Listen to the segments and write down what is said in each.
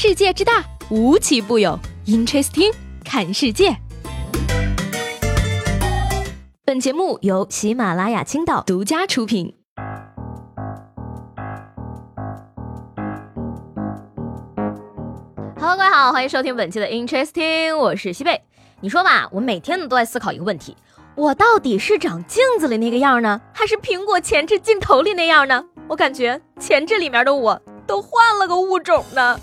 世界之大，无奇不有。Interesting，看世界。本节目由喜马拉雅青岛独家出品。Hello，各位好，欢迎收听本期的 Interesting，我是西贝。你说吧，我每天都在思考一个问题：我到底是长镜子里那个样呢，还是苹果前置镜头里那样呢？我感觉前置里面的我。都换了个物种呢。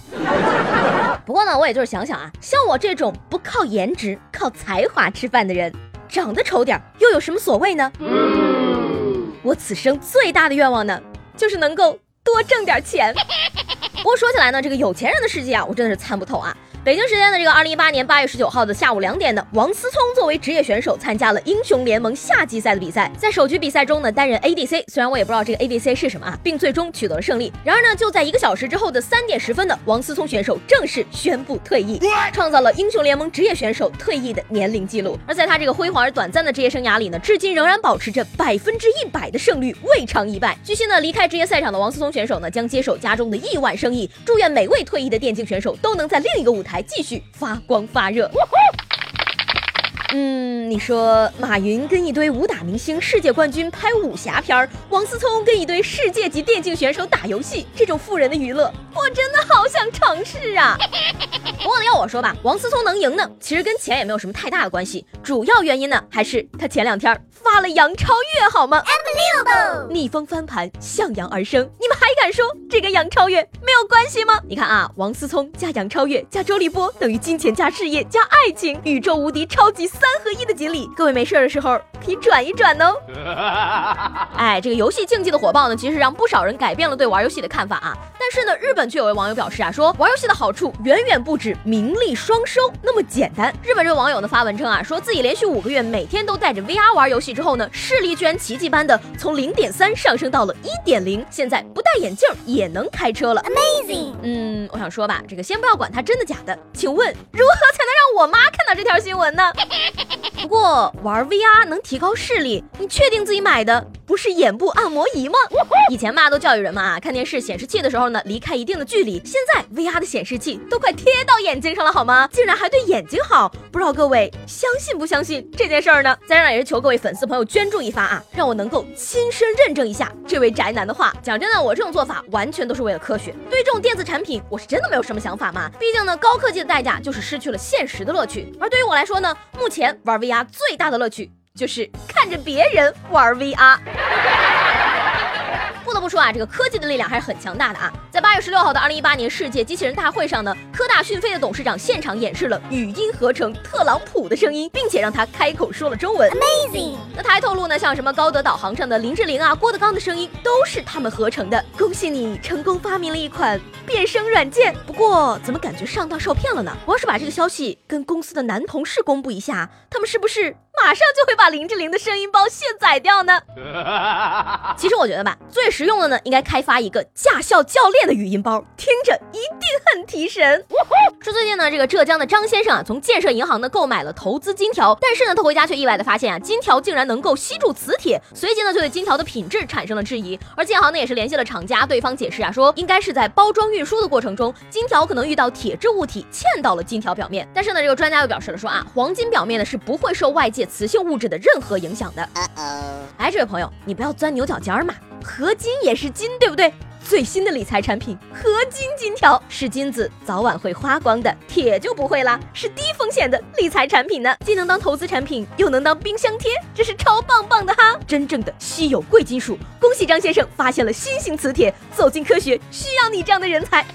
不过呢，我也就是想想啊，像我这种不靠颜值、靠才华吃饭的人，长得丑点又有什么所谓呢？我此生最大的愿望呢，就是能够多挣点钱。不过说起来呢，这个有钱人的世界啊，我真的是参不透啊。北京时间的这个二零一八年八月十九号的下午两点呢，王思聪作为职业选手参加了英雄联盟夏季赛的比赛，在首局比赛中呢担任 ADC，虽然我也不知道这个 ADC 是什么啊，并最终取得了胜利。然而呢，就在一个小时之后的三点十分呢，王思聪选手正式宣布退役，创造了英雄联盟职业选手退役的年龄记录。而在他这个辉煌而短暂的职业生涯里呢，至今仍然保持着百分之一百的胜率，未尝一败。据悉呢，离开职业赛场的王思聪选手呢，将接手家中的亿万生意。祝愿每位退役的电竞选手都能在另一个舞台继续发。光发热。嗯，你说马云跟一堆武打明星、世界冠军拍武侠片儿，王思聪跟一堆世界级电竞选手打游戏，这种富人的娱乐，我真的好想尝试啊！不过，要我说吧，王思聪能赢呢，其实跟钱也没有什么太大的关系，主要原因呢，还是他前两天发了杨超越，好吗？逆风翻盘，向阳而生，你们还敢说这跟杨超越没有关系吗？你看啊，王思聪加杨超越加周立波等于金钱加事业加爱情，宇宙无敌超级三合一的锦鲤，各位没事的时候可以转一转哦。哎，这个游戏竞技的火爆呢，其实让不少人改变了对玩游戏的看法啊。但是呢，日本却有位网友表示啊，说玩游戏的好处远远不止名利双收那么简单。日本这位网友呢发文称啊，说自己连续五个月每天都带着 VR 玩游戏之后呢，视力居然奇迹般的从零点三上升到了一点零，现在不戴眼镜也能开车了，Amazing。嗯，我想说吧，这个先不要管它真的假的，请问如何才能让我妈看到这条新闻呢？不过玩 VR 能提高视力，你确定自己买的不是眼部按摩仪吗？以前嘛都教育人们啊，看电视显示器的时候呢。离开一定的距离，现在 VR 的显示器都快贴到眼睛上了，好吗？竟然还对眼睛好，不知道各位相信不相信这件事儿呢？在这也是求各位粉丝朋友捐助一发啊，让我能够亲身认证一下这位宅男的话。讲真的，我这种做法完全都是为了科学。对这种电子产品，我是真的没有什么想法嘛。毕竟呢，高科技的代价就是失去了现实的乐趣。而对于我来说呢，目前玩 VR 最大的乐趣就是看着别人玩 VR。不得不说啊，这个科技的力量还是很强大的啊！在八月十六号的二零一八年世界机器人大会上呢，科大讯飞的董事长现场演示了语音合成特朗普的声音，并且让他开口说了中文，Amazing！那他还透露呢，像什么高德导航上的林志玲啊、郭德纲的声音都是他们合成的。恭喜你成功发明了一款变声软件。不过怎么感觉上当受骗了呢？我要是把这个消息跟公司的男同事公布一下，他们是不是？马上就会把林志玲的声音包卸载掉呢。其实我觉得吧，最实用的呢，应该开发一个驾校教练的语音包，听着一定很提神。说最近呢，这个浙江的张先生啊，从建设银行呢购买了投资金条，但是呢，他回家却意外的发现啊，金条竟然能够吸住磁铁，随即呢就对金条的品质产生了质疑。而建行呢也是联系了厂家，对方解释啊，说应该是在包装运输的过程中，金条可能遇到铁质物体嵌到了金条表面。但是呢，这个专家又表示了说啊，黄金表面呢是不会受外界。磁性物质的任何影响的。哎，这位朋友，你不要钻牛角尖嘛，合金也是金，对不对？最新的理财产品合金金条是金子早晚会花光的，铁就不会啦，是低风险的理财产品呢，既能当投资产品，又能当冰箱贴，这是超棒棒的哈！真正的稀有贵金属，恭喜张先生发现了新型磁铁，走进科学需要你这样的人才。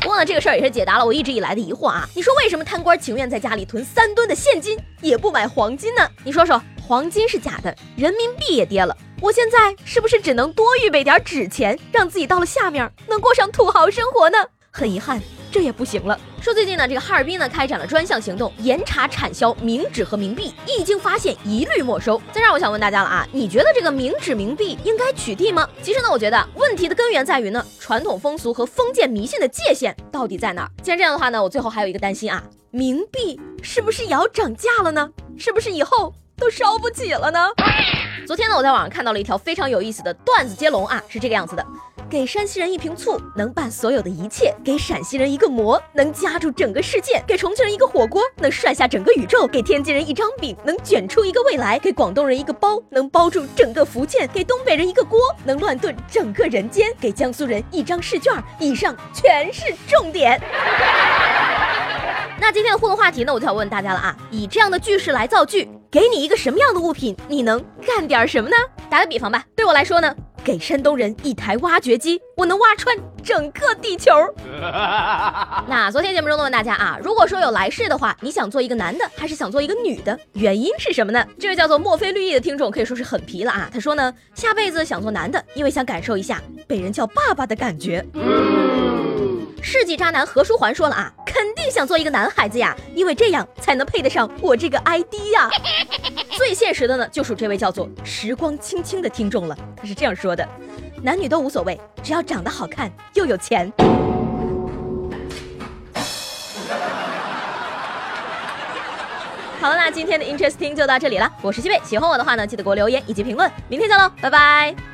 不过呢，这个事儿也是解答了我一直以来的疑惑啊！你说为什么贪官情愿在家里囤三吨的现金，也不买黄金呢？你说说，黄金是假的，人民币也跌了，我现在是不是只能多预备点纸钱，让自己到了下面能过上土豪生活呢？很遗憾。这也不行了。说最近呢，这个哈尔滨呢开展了专项行动，严查产销冥纸和冥币，一经发现一律没收。在这儿，我想问大家了啊，你觉得这个冥纸冥币应该取缔吗？其实呢，我觉得问题的根源在于呢，传统风俗和封建迷信的界限到底在哪儿？既然这样的话呢，我最后还有一个担心啊，冥币是不是也要涨价了呢？是不是以后都烧不起了呢？昨天呢，我在网上看到了一条非常有意思的段子接龙啊，是这个样子的。给山西人一瓶醋能办所有的一切，给陕西人一个馍能夹住整个世界，给重庆人一个火锅能涮下整个宇宙，给天津人一张饼能卷出一个未来，给广东人一个包能包住整个福建，给东北人一个锅能乱炖整个人间，给江苏人一张试卷，以上全是重点。那今天的互动话题呢，我就想问大家了啊，以这样的句式来造句，给你一个什么样的物品，你能干点什么呢？打个比方吧，对我来说呢，给山东人一台挖掘机，我能挖穿整个地球。那昨天节目中呢，问大家啊，如果说有来世的话，你想做一个男的，还是想做一个女的？原因是什么呢？这位叫做墨菲绿意的听众可以说是很皮了啊，他说呢，下辈子想做男的，因为想感受一下被人叫爸爸的感觉。世纪渣男何书桓说了啊，肯定想做一个男孩子呀，因为这样才能配得上我这个 ID 呀。最现实的呢，就属这位叫做时光轻轻的听众了。他是这样说的：男女都无所谓，只要长得好看又有钱。好了，那今天的 Interesting 就到这里了。我是西贝，喜欢我的话呢，记得给我留言以及评论。明天见喽，拜拜。